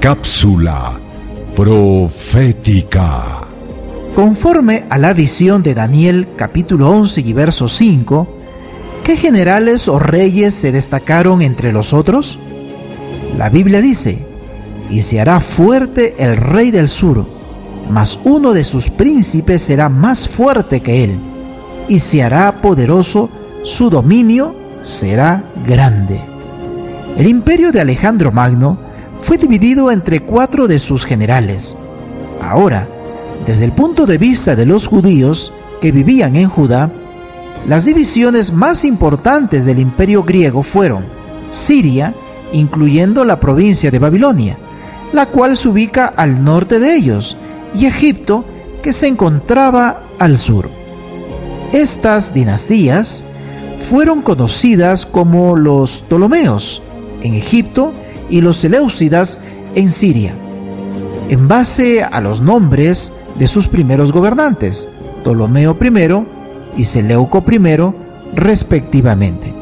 Cápsula profética. Conforme a la visión de Daniel capítulo 11 y verso 5, ¿qué generales o reyes se destacaron entre los otros? La Biblia dice, y se hará fuerte el rey del sur, mas uno de sus príncipes será más fuerte que él, y se hará poderoso, su dominio será grande. El imperio de Alejandro Magno fue dividido entre cuatro de sus generales. Ahora, desde el punto de vista de los judíos que vivían en Judá, las divisiones más importantes del imperio griego fueron Siria, incluyendo la provincia de Babilonia, la cual se ubica al norte de ellos, y Egipto, que se encontraba al sur. Estas dinastías fueron conocidas como los Ptolomeos en Egipto y los Seleucidas en Siria, en base a los nombres de sus primeros gobernantes, Ptolomeo I y Seleuco I, respectivamente.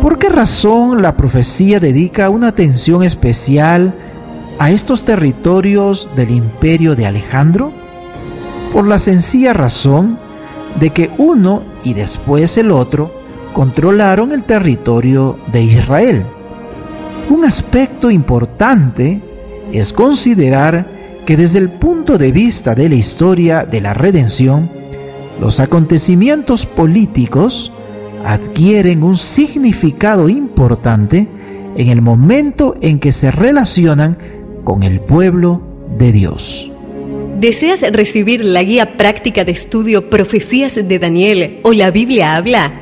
¿Por qué razón la profecía dedica una atención especial a estos territorios del imperio de Alejandro? Por la sencilla razón de que uno y después el otro controlaron el territorio de Israel. Un aspecto importante es considerar que desde el punto de vista de la historia de la redención, los acontecimientos políticos adquieren un significado importante en el momento en que se relacionan con el pueblo de Dios. ¿Deseas recibir la guía práctica de estudio Profecías de Daniel o la Biblia habla?